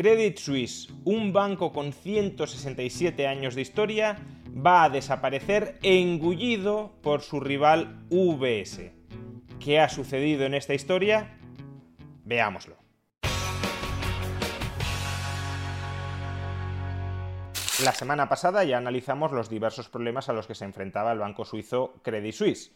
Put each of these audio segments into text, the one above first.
Credit Suisse, un banco con 167 años de historia, va a desaparecer engullido por su rival UBS. ¿Qué ha sucedido en esta historia? Veámoslo. La semana pasada ya analizamos los diversos problemas a los que se enfrentaba el banco suizo Credit Suisse.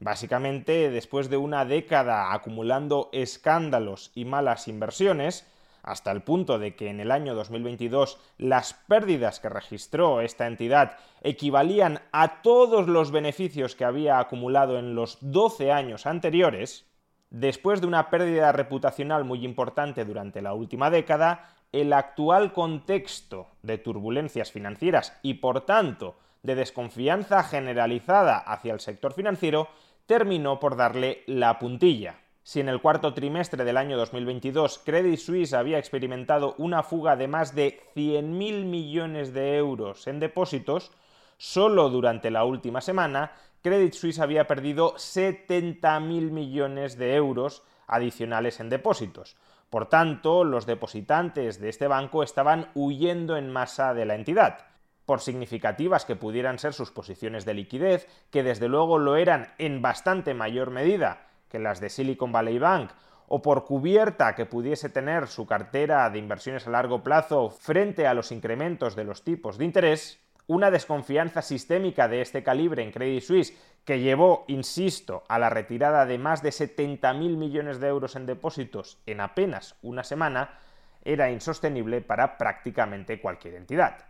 Básicamente, después de una década acumulando escándalos y malas inversiones, hasta el punto de que en el año 2022 las pérdidas que registró esta entidad equivalían a todos los beneficios que había acumulado en los 12 años anteriores, después de una pérdida reputacional muy importante durante la última década, el actual contexto de turbulencias financieras y por tanto de desconfianza generalizada hacia el sector financiero terminó por darle la puntilla. Si en el cuarto trimestre del año 2022 Credit Suisse había experimentado una fuga de más de 100.000 millones de euros en depósitos, solo durante la última semana Credit Suisse había perdido 70.000 millones de euros adicionales en depósitos. Por tanto, los depositantes de este banco estaban huyendo en masa de la entidad por significativas que pudieran ser sus posiciones de liquidez, que desde luego lo eran en bastante mayor medida que las de Silicon Valley Bank, o por cubierta que pudiese tener su cartera de inversiones a largo plazo frente a los incrementos de los tipos de interés, una desconfianza sistémica de este calibre en Credit Suisse que llevó, insisto, a la retirada de más de 70.000 millones de euros en depósitos en apenas una semana, era insostenible para prácticamente cualquier entidad.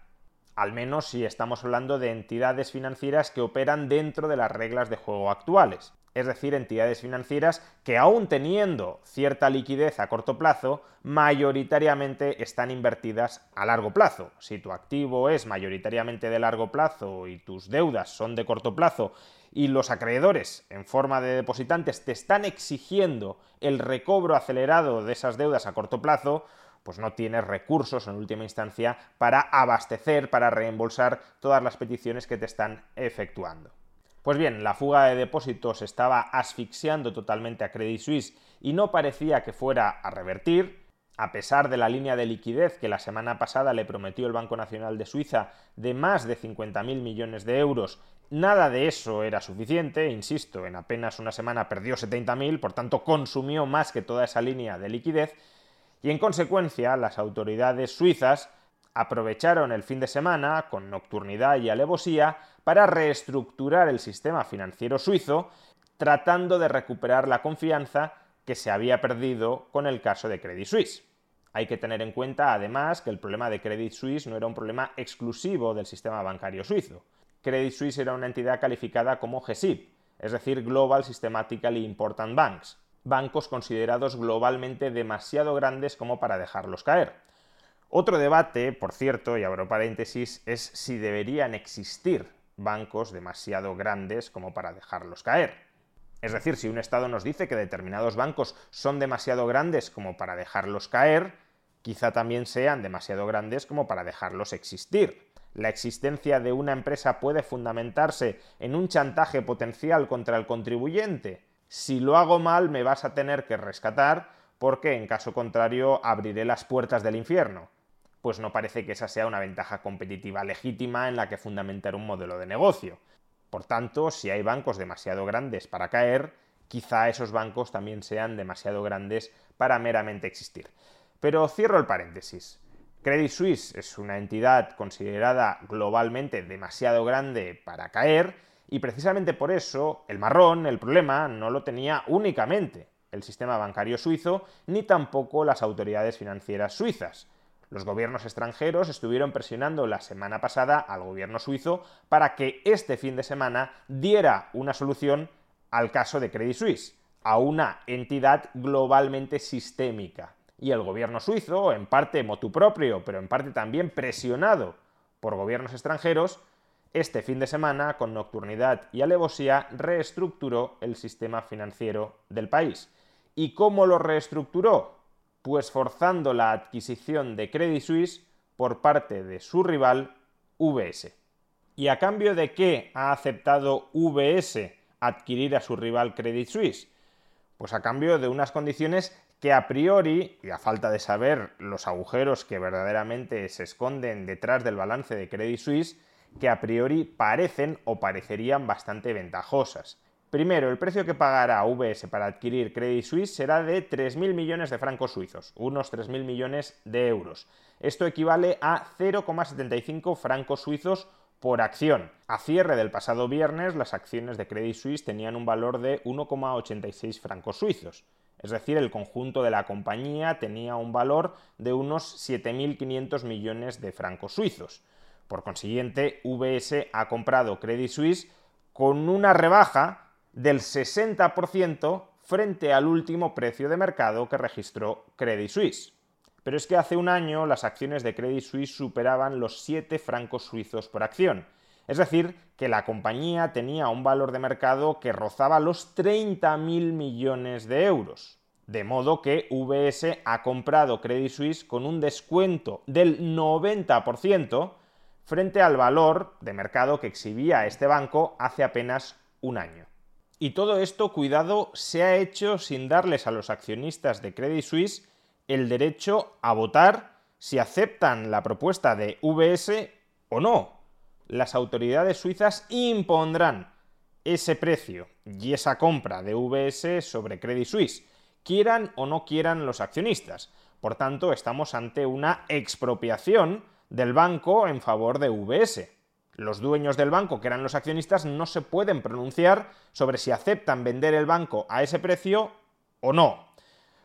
Al menos si estamos hablando de entidades financieras que operan dentro de las reglas de juego actuales es decir, entidades financieras que aún teniendo cierta liquidez a corto plazo, mayoritariamente están invertidas a largo plazo. Si tu activo es mayoritariamente de largo plazo y tus deudas son de corto plazo y los acreedores en forma de depositantes te están exigiendo el recobro acelerado de esas deudas a corto plazo, pues no tienes recursos en última instancia para abastecer, para reembolsar todas las peticiones que te están efectuando. Pues bien, la fuga de depósitos estaba asfixiando totalmente a Credit Suisse y no parecía que fuera a revertir, a pesar de la línea de liquidez que la semana pasada le prometió el Banco Nacional de Suiza de más de 50.000 millones de euros, nada de eso era suficiente, insisto, en apenas una semana perdió 70.000, por tanto consumió más que toda esa línea de liquidez, y en consecuencia las autoridades suizas aprovecharon el fin de semana, con nocturnidad y alevosía, para reestructurar el sistema financiero suizo, tratando de recuperar la confianza que se había perdido con el caso de Credit Suisse. Hay que tener en cuenta, además, que el problema de Credit Suisse no era un problema exclusivo del sistema bancario suizo. Credit Suisse era una entidad calificada como GSIB, es decir, Global Systematically Important Banks, bancos considerados globalmente demasiado grandes como para dejarlos caer. Otro debate, por cierto, y abro paréntesis, es si deberían existir bancos demasiado grandes como para dejarlos caer. Es decir, si un Estado nos dice que determinados bancos son demasiado grandes como para dejarlos caer, quizá también sean demasiado grandes como para dejarlos existir. La existencia de una empresa puede fundamentarse en un chantaje potencial contra el contribuyente. Si lo hago mal me vas a tener que rescatar porque en caso contrario abriré las puertas del infierno pues no parece que esa sea una ventaja competitiva legítima en la que fundamentar un modelo de negocio. Por tanto, si hay bancos demasiado grandes para caer, quizá esos bancos también sean demasiado grandes para meramente existir. Pero cierro el paréntesis. Credit Suisse es una entidad considerada globalmente demasiado grande para caer y precisamente por eso el marrón, el problema, no lo tenía únicamente el sistema bancario suizo ni tampoco las autoridades financieras suizas. Los gobiernos extranjeros estuvieron presionando la semana pasada al gobierno suizo para que este fin de semana diera una solución al caso de Credit Suisse. a una entidad globalmente sistémica. Y el gobierno suizo, en parte motu propio, pero en parte también presionado por gobiernos extranjeros, este fin de semana, con nocturnidad y alevosía, reestructuró el sistema financiero del país. ¿Y cómo lo reestructuró? Pues forzando la adquisición de Credit Suisse por parte de su rival VS. ¿Y a cambio de qué ha aceptado VS adquirir a su rival Credit Suisse? Pues a cambio de unas condiciones que a priori, y a falta de saber los agujeros que verdaderamente se esconden detrás del balance de Credit Suisse, que a priori parecen o parecerían bastante ventajosas. Primero, el precio que pagará VS para adquirir Credit Suisse será de 3.000 millones de francos suizos, unos 3.000 millones de euros. Esto equivale a 0,75 francos suizos por acción. A cierre del pasado viernes, las acciones de Credit Suisse tenían un valor de 1,86 francos suizos. Es decir, el conjunto de la compañía tenía un valor de unos 7.500 millones de francos suizos. Por consiguiente, VS ha comprado Credit Suisse con una rebaja del 60% frente al último precio de mercado que registró Credit Suisse. Pero es que hace un año las acciones de Credit Suisse superaban los 7 francos suizos por acción. Es decir, que la compañía tenía un valor de mercado que rozaba los 30.000 millones de euros. De modo que VS ha comprado Credit Suisse con un descuento del 90% frente al valor de mercado que exhibía este banco hace apenas un año. Y todo esto, cuidado, se ha hecho sin darles a los accionistas de Credit Suisse el derecho a votar si aceptan la propuesta de VS o no. Las autoridades suizas impondrán ese precio y esa compra de VS sobre Credit Suisse, quieran o no quieran los accionistas. Por tanto, estamos ante una expropiación del banco en favor de VS. Los dueños del banco, que eran los accionistas, no se pueden pronunciar sobre si aceptan vender el banco a ese precio o no.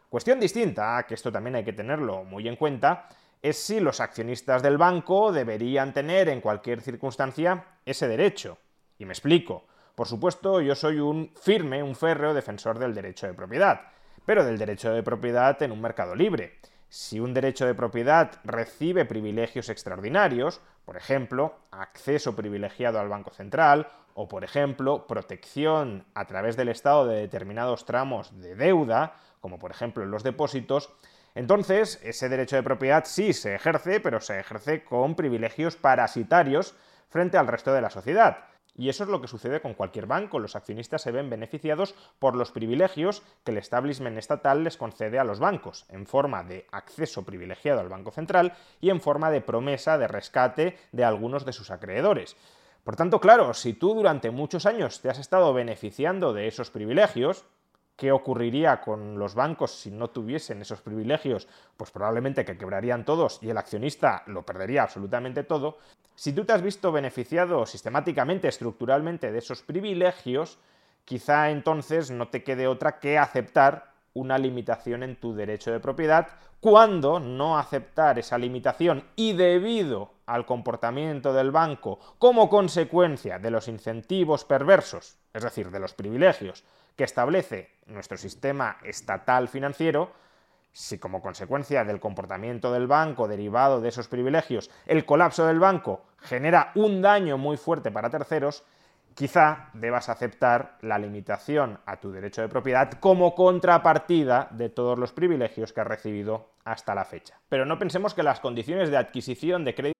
Cuestión distinta, que esto también hay que tenerlo muy en cuenta, es si los accionistas del banco deberían tener en cualquier circunstancia ese derecho. Y me explico. Por supuesto, yo soy un firme, un férreo defensor del derecho de propiedad, pero del derecho de propiedad en un mercado libre. Si un derecho de propiedad recibe privilegios extraordinarios, por ejemplo, acceso privilegiado al Banco Central, o por ejemplo, protección a través del Estado de determinados tramos de deuda, como por ejemplo los depósitos, entonces ese derecho de propiedad sí se ejerce, pero se ejerce con privilegios parasitarios frente al resto de la sociedad. Y eso es lo que sucede con cualquier banco. Los accionistas se ven beneficiados por los privilegios que el establishment estatal les concede a los bancos, en forma de acceso privilegiado al Banco Central y en forma de promesa de rescate de algunos de sus acreedores. Por tanto, claro, si tú durante muchos años te has estado beneficiando de esos privilegios, ¿Qué ocurriría con los bancos si no tuviesen esos privilegios? Pues probablemente que quebrarían todos y el accionista lo perdería absolutamente todo. Si tú te has visto beneficiado sistemáticamente, estructuralmente de esos privilegios, quizá entonces no te quede otra que aceptar una limitación en tu derecho de propiedad, cuando no aceptar esa limitación y debido al comportamiento del banco como consecuencia de los incentivos perversos, es decir, de los privilegios que establece nuestro sistema estatal financiero, si como consecuencia del comportamiento del banco derivado de esos privilegios el colapso del banco genera un daño muy fuerte para terceros, quizá debas aceptar la limitación a tu derecho de propiedad como contrapartida de todos los privilegios que has recibido hasta la fecha. Pero no pensemos que las condiciones de adquisición de crédito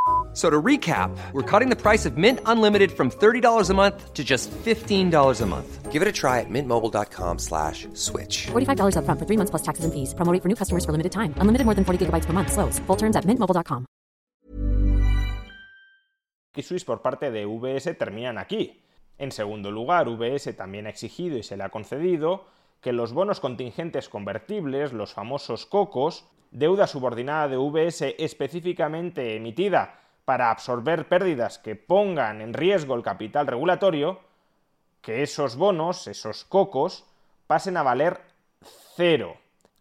So to recap, we're cutting the price of Mint Unlimited from $30 a month to just $15 a month. Give it a try at mintmobile.com slash switch. $45 upfront for three months plus taxes and fees. Promo rate for new customers for limited time. Unlimited more than 40 gigabytes per month. Slows. Full terms at mintmobile.com. y Swiss por parte de VS terminan aquí. En segundo lugar, VS también ha exigido y se le ha concedido que los bonos contingentes convertibles, los famosos COCOS, deuda subordinada de VS específicamente emitida para absorber pérdidas que pongan en riesgo el capital regulatorio, que esos bonos, esos COCOS, pasen a valer cero.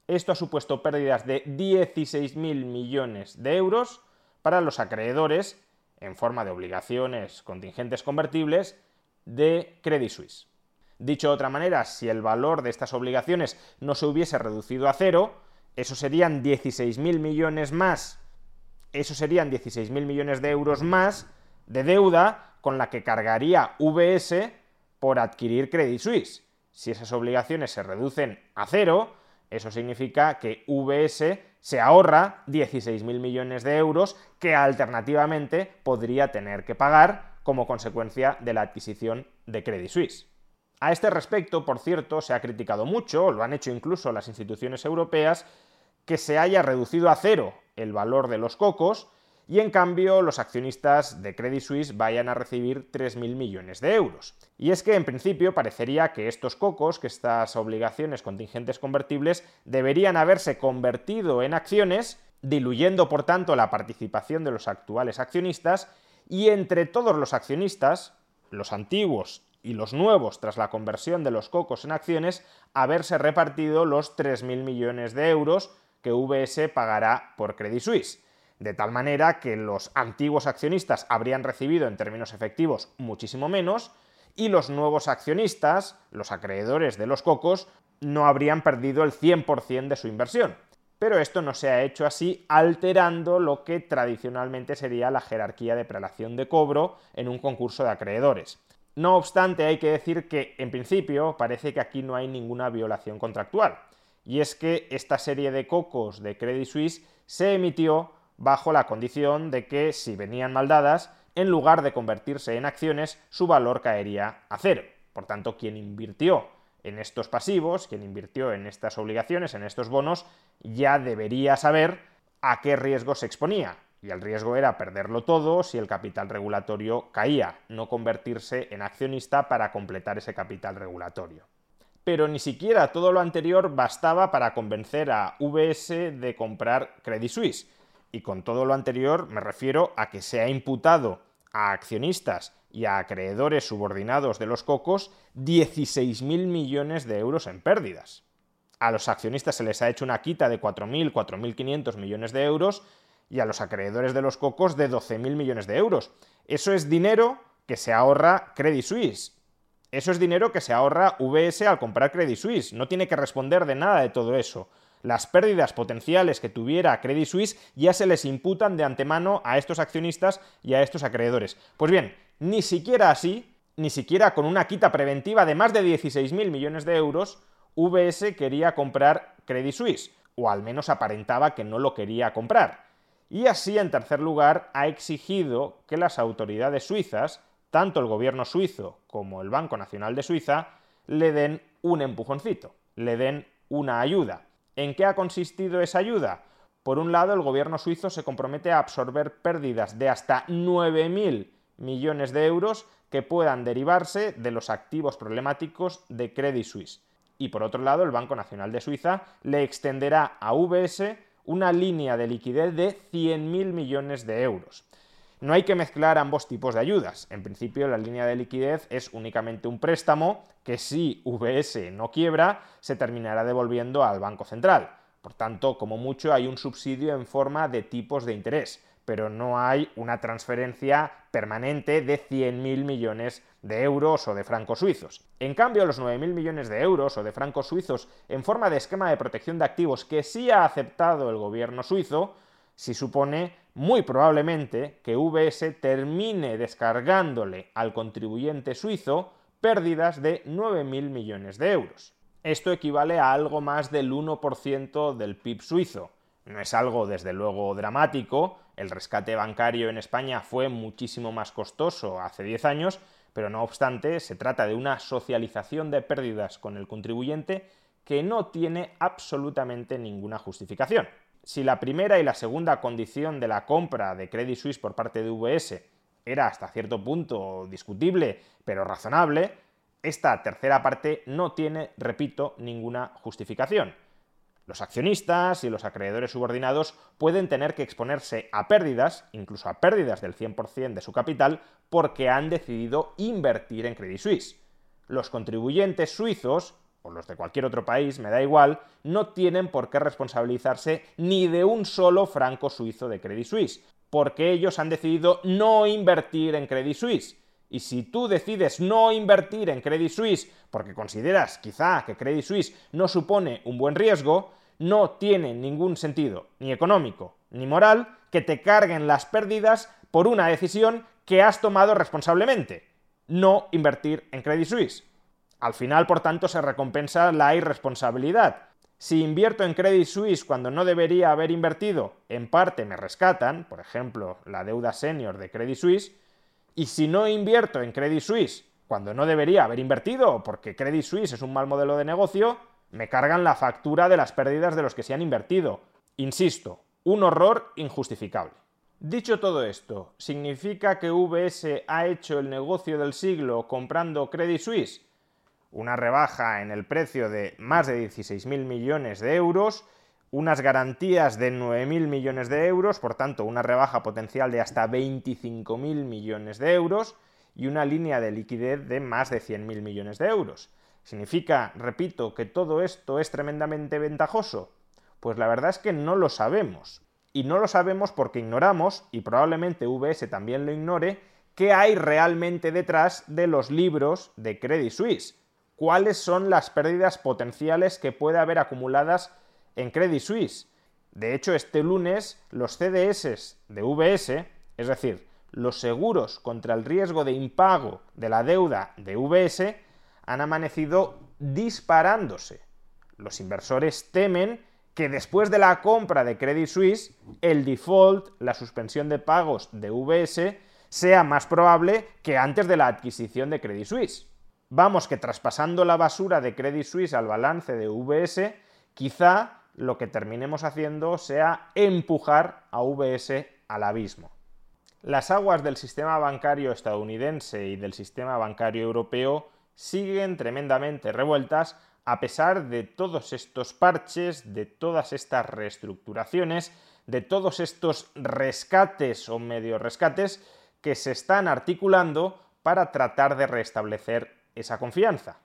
Esto ha supuesto pérdidas de 16.000 millones de euros para los acreedores en forma de obligaciones contingentes convertibles de Credit Suisse. Dicho de otra manera, si el valor de estas obligaciones no se hubiese reducido a cero, eso serían 16.000 millones más, eso serían 16.000 millones de euros más de deuda con la que cargaría VS por adquirir Credit Suisse. Si esas obligaciones se reducen a cero, eso significa que VS se ahorra 16.000 millones de euros que alternativamente podría tener que pagar como consecuencia de la adquisición de Credit Suisse. A este respecto, por cierto, se ha criticado mucho, lo han hecho incluso las instituciones europeas, que se haya reducido a cero el valor de los cocos y en cambio los accionistas de Credit Suisse vayan a recibir 3.000 millones de euros. Y es que en principio parecería que estos cocos, que estas obligaciones contingentes convertibles, deberían haberse convertido en acciones, diluyendo por tanto la participación de los actuales accionistas, y entre todos los accionistas, los antiguos y los nuevos tras la conversión de los cocos en acciones, haberse repartido los 3.000 millones de euros que VS pagará por Credit Suisse de tal manera que los antiguos accionistas habrían recibido en términos efectivos muchísimo menos y los nuevos accionistas, los acreedores de los cocos, no habrían perdido el 100% de su inversión. Pero esto no se ha hecho así, alterando lo que tradicionalmente sería la jerarquía de prelación de cobro en un concurso de acreedores. No obstante, hay que decir que, en principio, parece que aquí no hay ninguna violación contractual. Y es que esta serie de cocos de Credit Suisse se emitió bajo la condición de que si venían mal dadas, en lugar de convertirse en acciones, su valor caería a cero. Por tanto, quien invirtió en estos pasivos, quien invirtió en estas obligaciones, en estos bonos, ya debería saber a qué riesgo se exponía. Y el riesgo era perderlo todo si el capital regulatorio caía, no convertirse en accionista para completar ese capital regulatorio. Pero ni siquiera todo lo anterior bastaba para convencer a VS de comprar Credit Suisse y con todo lo anterior me refiero a que se ha imputado a accionistas y a acreedores subordinados de los cocos 16.000 millones de euros en pérdidas. A los accionistas se les ha hecho una quita de 4.000, 4.500 millones de euros y a los acreedores de los cocos de 12.000 millones de euros. Eso es dinero que se ahorra Credit Suisse. Eso es dinero que se ahorra VS al comprar Credit Suisse. No tiene que responder de nada de todo eso las pérdidas potenciales que tuviera Credit Suisse ya se les imputan de antemano a estos accionistas y a estos acreedores. Pues bien, ni siquiera así, ni siquiera con una quita preventiva de más de 16.000 millones de euros, VS quería comprar Credit Suisse, o al menos aparentaba que no lo quería comprar. Y así, en tercer lugar, ha exigido que las autoridades suizas, tanto el gobierno suizo como el Banco Nacional de Suiza, le den un empujoncito, le den una ayuda. ¿En qué ha consistido esa ayuda? Por un lado, el gobierno suizo se compromete a absorber pérdidas de hasta 9.000 millones de euros que puedan derivarse de los activos problemáticos de Credit Suisse. Y por otro lado, el Banco Nacional de Suiza le extenderá a VS una línea de liquidez de 100.000 millones de euros. No hay que mezclar ambos tipos de ayudas. En principio, la línea de liquidez es únicamente un préstamo que si VS no quiebra, se terminará devolviendo al Banco Central. Por tanto, como mucho, hay un subsidio en forma de tipos de interés. pero no hay una transferencia permanente de 100.000 millones de euros o de francos suizos. En cambio, los 9.000 millones de euros o de francos suizos en forma de esquema de protección de activos que sí ha aceptado el gobierno suizo, si supone muy probablemente que VS termine descargándole al contribuyente suizo pérdidas de 9.000 millones de euros. Esto equivale a algo más del 1% del PIB suizo. No es algo, desde luego, dramático. El rescate bancario en España fue muchísimo más costoso hace 10 años, pero no obstante, se trata de una socialización de pérdidas con el contribuyente que no tiene absolutamente ninguna justificación. Si la primera y la segunda condición de la compra de Credit Suisse por parte de VS era hasta cierto punto discutible, pero razonable, esta tercera parte no tiene, repito, ninguna justificación. Los accionistas y los acreedores subordinados pueden tener que exponerse a pérdidas, incluso a pérdidas del 100% de su capital, porque han decidido invertir en Credit Suisse. Los contribuyentes suizos, o los de cualquier otro país, me da igual, no tienen por qué responsabilizarse ni de un solo franco suizo de Credit Suisse, porque ellos han decidido no invertir en Credit Suisse. Y si tú decides no invertir en Credit Suisse porque consideras quizá que Credit Suisse no supone un buen riesgo, no tiene ningún sentido, ni económico, ni moral, que te carguen las pérdidas por una decisión que has tomado responsablemente, no invertir en Credit Suisse. Al final, por tanto, se recompensa la irresponsabilidad. Si invierto en Credit Suisse cuando no debería haber invertido, en parte me rescatan, por ejemplo, la deuda senior de Credit Suisse, y si no invierto en Credit Suisse cuando no debería haber invertido, porque Credit Suisse es un mal modelo de negocio, me cargan la factura de las pérdidas de los que se han invertido. Insisto, un horror injustificable. Dicho todo esto, ¿significa que VS ha hecho el negocio del siglo comprando Credit Suisse? Una rebaja en el precio de más de 16.000 millones de euros, unas garantías de 9.000 millones de euros, por tanto una rebaja potencial de hasta 25.000 millones de euros y una línea de liquidez de más de 100.000 millones de euros. ¿Significa, repito, que todo esto es tremendamente ventajoso? Pues la verdad es que no lo sabemos. Y no lo sabemos porque ignoramos, y probablemente VS también lo ignore, qué hay realmente detrás de los libros de Credit Suisse. ¿Cuáles son las pérdidas potenciales que puede haber acumuladas en Credit Suisse? De hecho, este lunes los CDS de VS, es decir, los seguros contra el riesgo de impago de la deuda de VS, han amanecido disparándose. Los inversores temen que después de la compra de Credit Suisse, el default, la suspensión de pagos de VS, sea más probable que antes de la adquisición de Credit Suisse. Vamos que traspasando la basura de Credit Suisse al balance de VS, quizá lo que terminemos haciendo sea empujar a VS al abismo. Las aguas del sistema bancario estadounidense y del sistema bancario europeo siguen tremendamente revueltas a pesar de todos estos parches, de todas estas reestructuraciones, de todos estos rescates o medio rescates que se están articulando para tratar de restablecer esa confianza.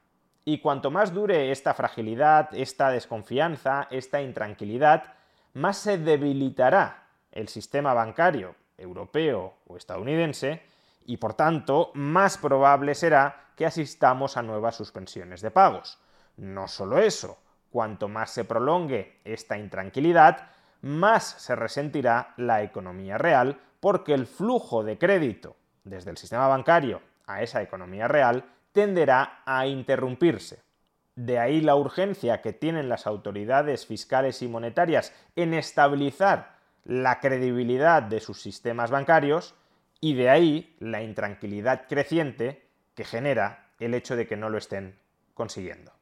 Y cuanto más dure esta fragilidad, esta desconfianza, esta intranquilidad, más se debilitará el sistema bancario europeo o estadounidense y por tanto más probable será que asistamos a nuevas suspensiones de pagos. No solo eso, cuanto más se prolongue esta intranquilidad, más se resentirá la economía real porque el flujo de crédito desde el sistema bancario a esa economía real tenderá a interrumpirse. De ahí la urgencia que tienen las autoridades fiscales y monetarias en estabilizar la credibilidad de sus sistemas bancarios y de ahí la intranquilidad creciente que genera el hecho de que no lo estén consiguiendo.